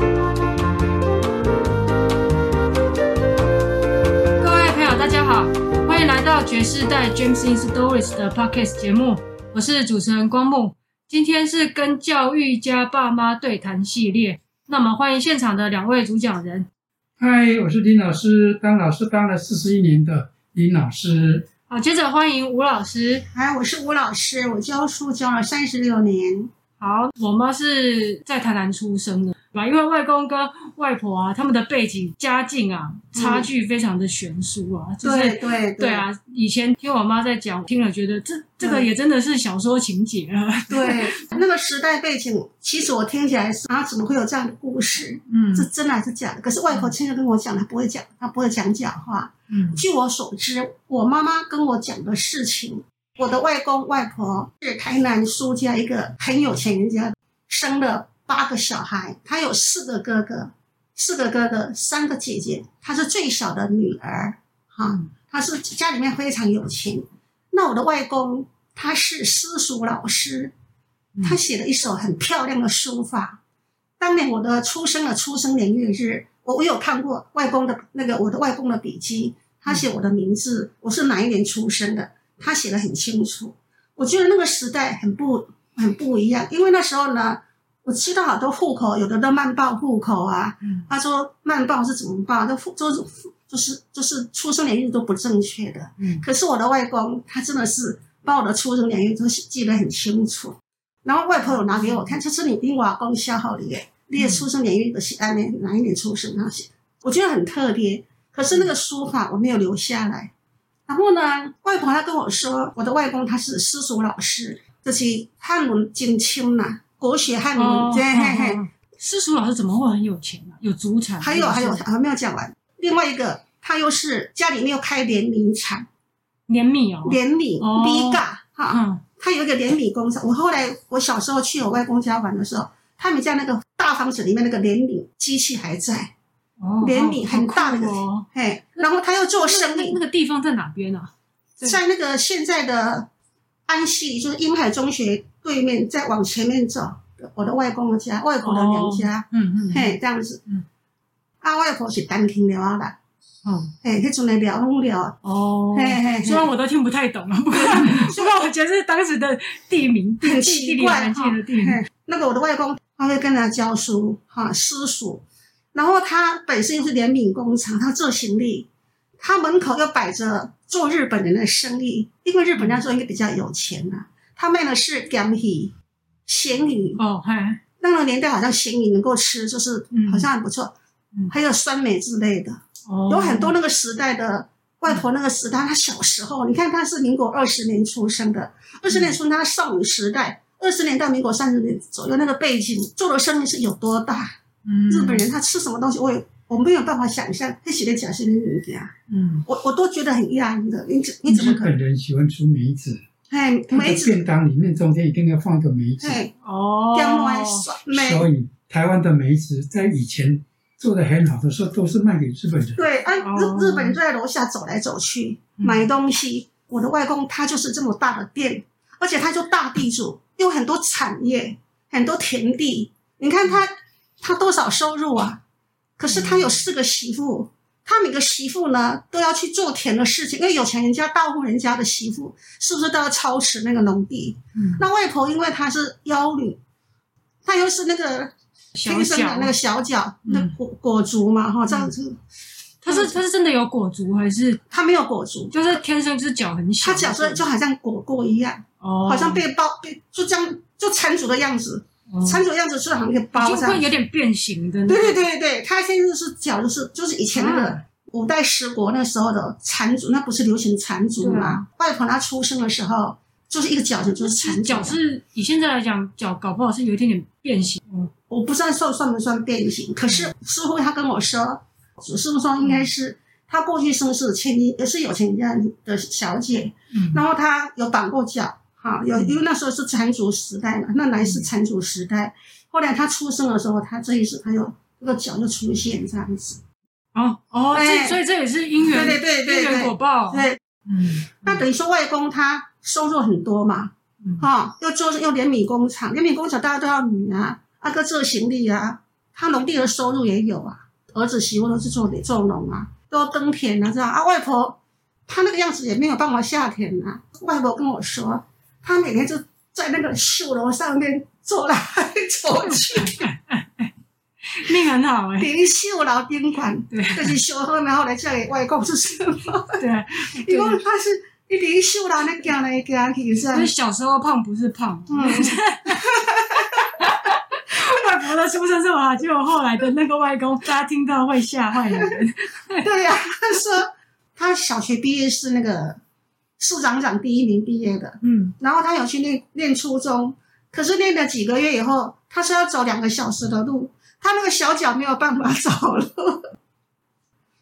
各位朋友，大家好，欢迎来到爵士带 James in Stories 的 Podcast 节目，我是主持人光木。今天是跟教育家爸妈对谈系列，那么欢迎现场的两位主讲人。嗨，我是林老师，当老师当了四十一年的林老师。好，接着欢迎吴老师。嗨，我是吴老师，我教书教了三十六年。好，我妈是在台南出生的，因为外公跟外婆啊，他们的背景、家境啊，差距非常的悬殊啊。嗯就是、对对对，啊，以前听我妈在讲，听了觉得这这个也真的是小说情节啊。对，那个时代背景，其实我听起来是啊，怎么会有这样的故事？嗯，这真的还是假的？可是外婆亲自跟我讲，她不会讲，她不会讲假话。嗯，据我所知，我妈妈跟我讲的事情。我的外公外婆是台南苏家一个很有钱人家，生了八个小孩，他有四个哥哥，四个哥哥，三个姐姐，他是最小的女儿，哈，他是家里面非常有钱。那我的外公他是私塾老师，他写了一首很漂亮的书法。当年我的出生的出生年月日，我我有看过外公的那个我的外公的笔记，他写我的名字，我是哪一年出生的。他写得很清楚，我觉得那个时代很不很不一样，因为那时候呢，我知道好多户口有的都慢报户口啊，嗯、他说慢报是怎么报，都都就是就是出生年月都不正确的。嗯，可是我的外公他真的是把我的出生年月都记得很清楚，然后外婆有拿给我看，这是你跟外公写好的耶，你的出生年月的是哪年哪一年出生那些，我觉得很特别。可是那个书法我没有留下来。然后呢，外婆她跟我说，我的外公他是私塾老师，就是汉文精清呐，国学汉文。哦、对嘿嘿，私塾老师怎么会很有钱呢、啊？有祖产？还有还有还没有讲完。另外一个，他又是家里面又开碾米厂，碾米哦，碾米米嘎哈，嗯，他有一个碾米工厂。我后来我小时候去我外公家玩的时候，他们家那个大房子里面那个碾米机器还在。碾米很大的，哦，嘿，然后他又做生意。那个地方在哪边啊？在那个现在的安溪，就是英海中学对面，再往前面走，我的外公的家，外婆的娘家，嗯嗯，嘿，这样子，嗯，啊，外婆是单亲了啦，哦，嘿，迄阵来聊拢聊，哦，嘿嘿，虽然我都听不太懂啊，不过 不过我觉得是当时的地名，很奇怪哈。那个我的外公他会跟他教书，哈，私塾。然后他本身又是联名工厂，他做行李，他门口又摆着做日本人的生意，因为日本人那时候应该比较有钱呐、啊。他卖的是咸鱼、咸鱼哦，嗨，那个年代好像咸鱼能够吃，就是好像很不错，嗯、还有酸梅之类的，哦，有很多那个时代的外婆那个时代，她小时候，你看她是民国二十年出生的，二十年出生他少女时代，二十年到民国三十年左右那个背景，做的生意是有多大？嗯，日本人他吃什么东西，我也我没有办法想象。他写的假是人家，嗯，我我都觉得很压抑的。你怎你怎么可能？日本人喜欢吃梅子，哎，梅子便当里面中间一定要放个梅子。哎，哦，所以台湾的梅子在以前做的很好的时候，都是卖给日本人。对，啊，日日本人就在楼下走来走去买东西。我的外公他就是这么大的店，而且他就大地主，有很多产业，很多田地。你看他。他多少收入啊？可是他有四个媳妇，他每个媳妇呢都要去做田的事情，因为有钱人家、大户人家的媳妇是不是都要操持那个农地？嗯，那外婆因为她是妖女，她又是那个天生的那个小脚，小那果果足嘛，哈、嗯，这样子。她是她是真的有果足还是？她没有果足，就是天生就是脚很小。她脚是就好像果果一样，哦，好像被包被就这样就缠足的样子。穿着样子是好像一个包，就会有点变形的。对对对对，他现在是脚，就是就是以前那个五代十国那时候的缠足，那不是流行缠足吗？外婆她出生的时候就是一个脚就就是缠足。脚是以现在来讲，脚搞不好是有一点点变形。嗯，我不知道算算不算变形，可是师傅他跟我说，师傅说应该是他过去生是千金，也是有钱人家的小姐，嗯，然后他有绑过脚。好，有因为那时候是缠足时代嘛，那乃是缠足时代。后来他出生的时候，他这一次他有这个脚就出现这样子。哦哦，这所以这也是因缘，对对对对，因缘果报。对，嗯，那等于说外公他收入很多嘛，哈，又做又连米工厂，连米工厂大家都要米啊，阿哥做行李啊，他农地的收入也有啊，儿子媳妇都是做做农啊，都耕田啊，这样啊。外婆她那个样子也没有办法下田啊。外婆跟我说，她每天就在那个秀楼上面走来走去，命很好 哎、欸。顶秀楼顶款，对，就是秀好，然后来嫁给外公是什么？对，因为他是一顶秀楼那行来行去是。所以小时候胖不是胖。嗯外婆的出身这么好，结果后来的那个外公，大家听到会吓坏人。对呀、啊，他说他小学毕业是那个市长长第一名毕业的，嗯，然后他有去念念初中，可是念了几个月以后，他说要走两个小时的路，他那个小脚没有办法走路。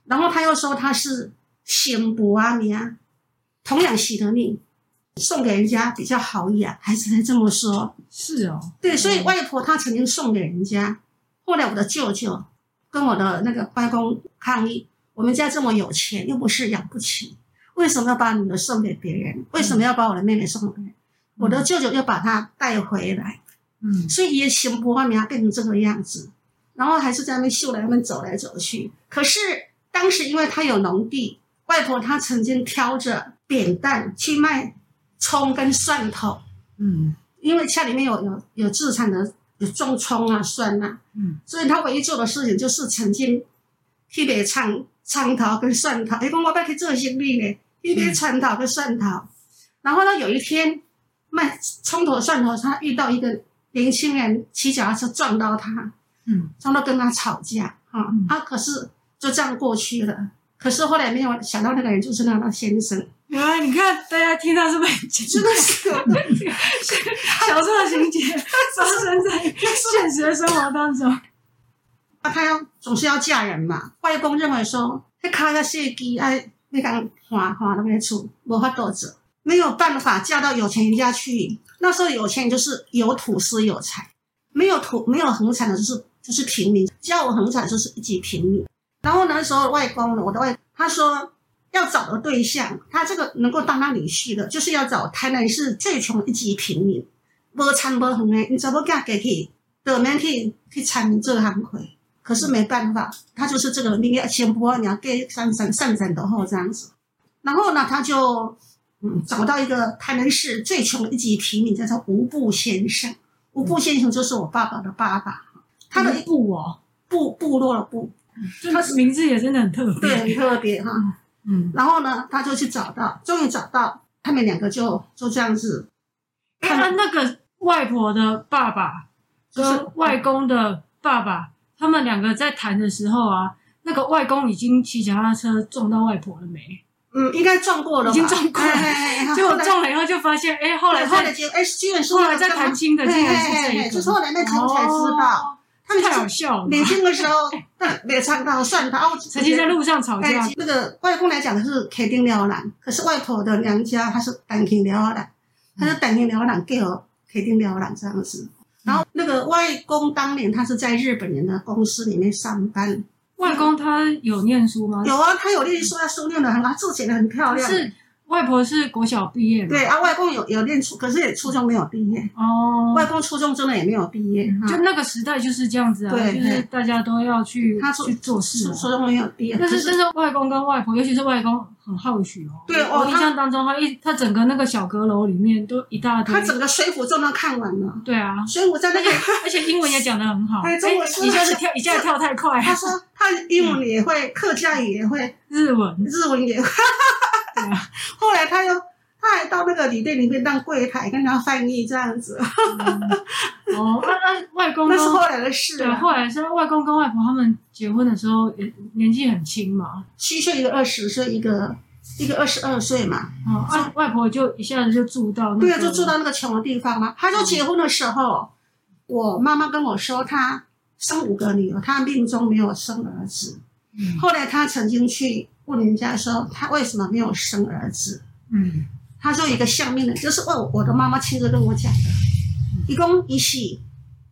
然后他又说他是仙婆啊，你啊，同样喜的命。送给人家比较好养，还是在这么说？是哦，对，所以外婆她曾经送给人家。后来我的舅舅跟我的那个外公抗议：我们家这么有钱，又不是养不起，为什么要把女儿送给别人？为什么要把我的妹妹送给别人？嗯、我的舅舅又把她带回来。嗯，所以也行不外面变成这个样子，然后还是在那边秀来那边走来走去。可是当时因为他有农地，外婆她曾经挑着扁担去卖。葱跟蒜头，嗯，因为家里面有有有自产的，有种葱啊、蒜啊，嗯，所以她唯一做的事情就是曾经去卖葱葱头跟蒜头。哎，讲我要去做生意呢，去卖葱头跟蒜头。嗯、然后呢，有一天卖葱头蒜头，他遇到一个年轻人骑脚踏车撞到他，嗯，撞到跟他吵架，哈、嗯，他、啊、可是就这样过去了。可是后来没有想到那个人就是那个先生。原来你看，大家听到是不是真的是小说的情节发生在现实的生活当中。啊，他要总是要嫁人嘛。外公认为说，他卡下设计哎，那个花花那边出无法度做，没有办法嫁到有钱人家去。那时候有钱人就是有土斯有财，没有土没有恒产的就是就是平民，叫我恒产就是一级平民。然后那时候外公呢，我的外他说。要找的对象，他这个能够当他女婿的，就是要找台南市最穷一级平民，无田无园的，你怎么嫁给去，都免去去参与这个行会。可是没办法，他就是这个你，要先不你要给上上上山的后这样子。然后呢，他就嗯找到一个台南市最穷的一级平民，叫做吴布先生。吴布先生就是我爸爸的爸爸，他的部哦，部部落的部，他名字也真的很特别，对，很特别哈。嗯，然后呢，他就去找到，终于找到，他们两个就就这样子。他那个外婆的爸爸跟外公的爸爸，他们两个在谈的时候啊，那个外公已经骑脚踏车撞到外婆了没？嗯，应该撞过了，已经撞过了。结果撞了以后就发现，哎，后来后来就哎，居然说后来在谈亲的，竟然是这个，就是后来那天才知道。他们太好笑了。年轻的时候，没唱到蒜头，曾经在路上吵架。那个外公来讲的是肯定了兰，可是外婆的娘家她是单亲了兰，她是单亲了兰给我肯定了兰这样子。然后那个外公当年他是在日本人的公司里面上班。外公他有念书吗？有啊，他有念书，他书念得很好，字写得很漂亮。是。外婆是国小毕业的，对啊，外公有有念初，可是也初中没有毕业哦。外公初中真的也没有毕业，就那个时代就是这样子啊，就是大家都要去他去做事，初中没有毕业。但是但是外公跟外婆，尤其是外公很好学哦。对，我印象当中，他一他整个那个小阁楼里面都一大堆，他整个水浒传都看完了。对啊，水浒在那个，而且英文也讲得很好。哎，一下子跳一下子跳太快。他说他英文也会，客家语也会，日文日文也会。后来他又。他还到那个旅店里面当柜台，跟他翻译这样子。嗯、哦，那、啊、那、啊、外公 那是后来的事。对，后来是外公跟外婆他们结婚的时候，年纪很轻嘛，七岁一个二十岁，一个一个二十二岁嘛。哦，外、啊、外婆就一下子就住到那个，对啊，就住到那个穷的地方嘛。他就结婚的时候，嗯、我妈妈跟我说，她生五个女儿，她命中没有生儿子。嗯、后来她曾经去问人家说，他为什么没有生儿子？嗯。他说一个相命的，就是我我的妈妈亲自跟我讲的。一共一是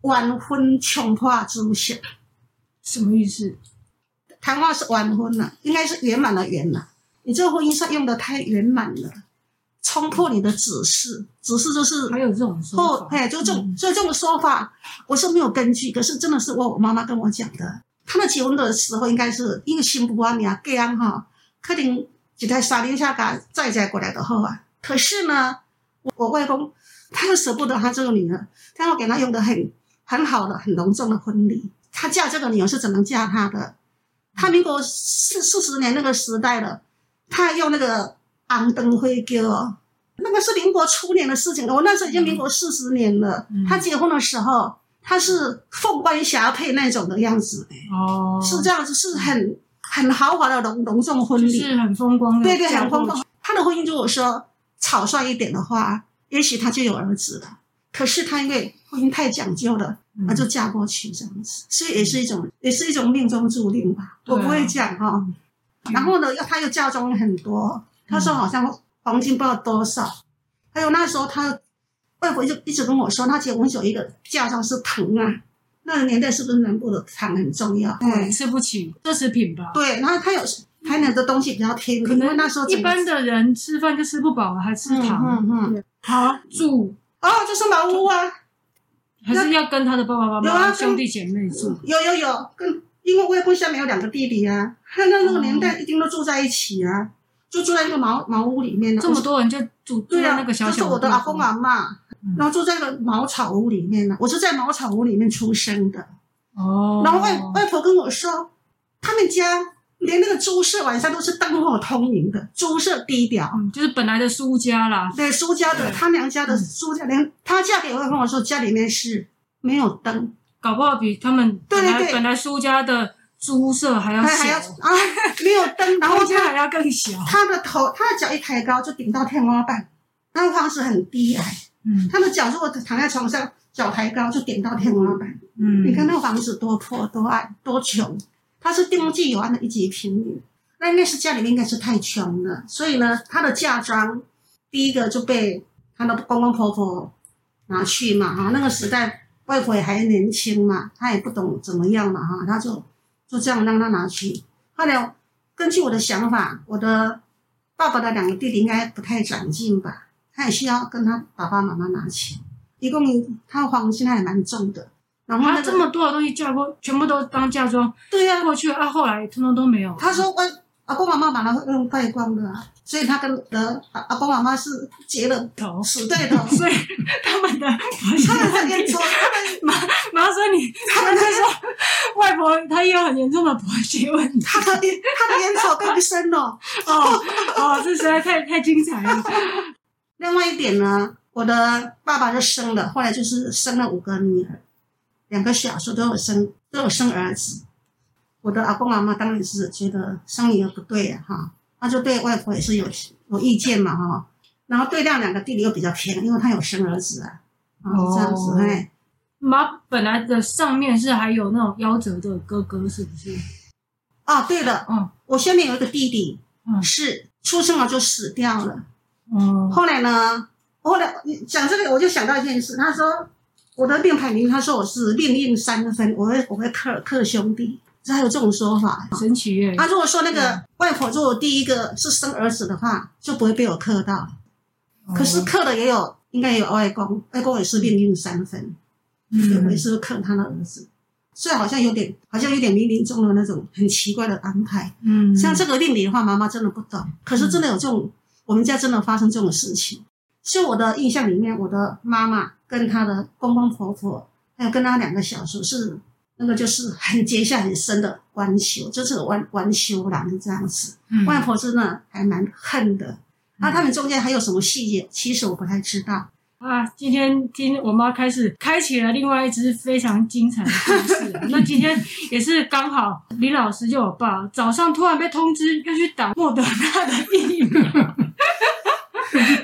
晚婚穷破祖先，什么意思？谈话是晚婚了，应该是圆满的圆了。你这个婚姻上用的太圆满了，冲破你的指示，指示就是还有这种说法，哎，就这种，所以这种说法我是没有根据，可是真的是我我妈妈跟我讲的。他们结婚的时候应该是一个新妇啊，你啊，这样哈，肯定几台沙丁下嘎载载过来的后啊。可是呢，我我外公他又舍不得他这个女儿，他要给他用的很很好的、很隆重的婚礼。他嫁这个女儿是怎么嫁他的？他民国四四十年那个时代了，他还用那个红灯灰哦，那个是民国初年的事情了。我那时候已经民国四十年了，嗯、他结婚的时候。他是凤冠霞帔那种的样子，哦，是这样子，是很很豪华的隆隆重婚礼，是很风光的，对对，很风光。他的婚姻如果说草率一点的话，也许他就有儿子了。可是他因为婚姻太讲究了，他就嫁过去这样子，所以也是一种，也是一种命中注定吧。我不会讲哈。然后呢，又他又嫁妆很多，他说好像黄金不知道多少，还有那时候他。外婆就一直跟我说，她结婚有一个嫁妆是糖啊，那个年代是不是南部的糖很重要？对，吃不起奢侈品吧？对，然后他有台南的东西比较甜，可能那时候一般的人吃饭就吃不饱了，还吃糖。嗯嗯。好住哦，就是茅屋啊，还是要跟他的爸爸妈妈、兄弟姐妹住？有有有，跟因为外公下面有两个弟弟啊，他那那个年代一定都住在一起啊，就住在一个茅茅屋里面。这么多人就住住在那个小小。就是我的阿公阿嬷。然后住在了茅草屋里面呢，我是在茅草屋里面出生的。哦。然后外外婆跟我说，他们家连那个猪舍晚上都是灯火通明的，猪舍低调，嗯，就是本来的苏家啦。对，苏家的，他娘家的苏家，连他嫁给我跟我说，家里面是没有灯，搞不好比他们本来对对对本来苏家的猪舍还要小还要啊，没有灯，然后家还要更小。他的头，他的脚一抬高就顶到天花板，那个房子很低矮。嗯，他的脚如果躺在床上，脚抬高就点到天花板。嗯，你看那个房子多破多矮多穷，他是丁记有安的一级平民，那应该是家里面应该是太穷了，所以呢，他的嫁妆第一个就被他的公公婆婆拿去嘛，哈，那个时代外婆也还年轻嘛，他也不懂怎么样嘛，哈，他就就这样让他拿去。后来根据我的想法，我的爸爸的两个弟弟应该不太长进吧。他也需要跟他爸爸妈妈拿钱，一共他的黄金还蛮重的。然后这么多的东西嫁过，全部都当嫁妆。对呀、啊，过去啊，后来通通都没有。他说我阿公妈妈把他用败光了、啊，所以他跟呃阿阿公妈妈是结了头，死对头。所以他们的他们很严重，他们妈妈说你，他们在说外婆她也有很严重的婆媳问题，他的他的烟草更深哦。哦哦，这实在太太精彩了。另外一点呢，我的爸爸就生了，后来就是生了五个女儿，两个小时都有生，都有生儿子。我的阿公阿妈当然是觉得生女儿不对呀，哈，他就对外婆也是有有意见嘛，哈。然后对那两个弟弟又比较偏，因为他有生儿子啊，啊，这样子哎。妈本来的上面是还有那种夭折的哥哥，是不是？啊，对了，嗯，我下面有一个弟弟，嗯，是出生了就死掉了。嗯，后来呢？后来你讲这个，我就想到一件事。他说我的命盘里，他说我是命运三分，我会我会克克兄弟，还有这种说法，神奇耶。他如果说那个外婆如果第一个是生儿子的话，就不会被我克到。可是克的也有，应该也有外公，外公也是命运三分，嗯，我也是克他的儿子，所以好像有点，好像有点冥冥中的那种很奇怪的安排。嗯，像这个命理的话，妈妈真的不懂。可是真的有这种。我们家真的发生这种事情，就我的印象里面，我的妈妈跟她的公公婆婆，还有跟她两个小叔是那个就是很结下很深的关系，就是弯弯修郎这样子。嗯、外婆真的还蛮恨的。那、嗯啊、他们中间还有什么细节？其实我不太知道。啊，今天听我妈开始开启了另外一支非常精彩的故事。那今天也是刚好李老师就我爸早上突然被通知要去打莫德纳的疫苗。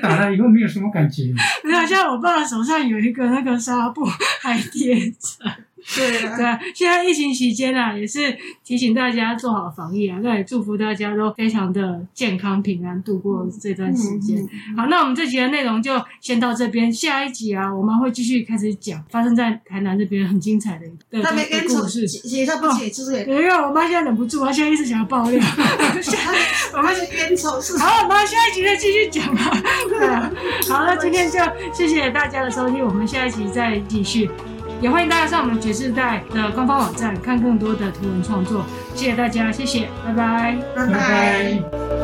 打了以后没有什么感觉，没有像我爸的手上有一个那个纱布还贴着。对啊，对啊，现在疫情期间啊，也是提醒大家做好防疫啊，那也祝福大家都非常的健康平安度过这段时间。嗯嗯、好，那我们这集的内容就先到这边，下一集啊，我们会继续开始讲发生在台南这边很精彩的的他没跟故事。解他不解就是，因为我妈现在忍不住，她现在一直想要爆料。我们是冤仇是。好，我们下一集再继续讲吧。对啊，好，那今天就谢谢大家的收听，我们下一集再继续。也欢迎大家上我们爵士代的官方网站看更多的图文创作。谢谢大家，谢谢，拜拜，拜拜。拜拜。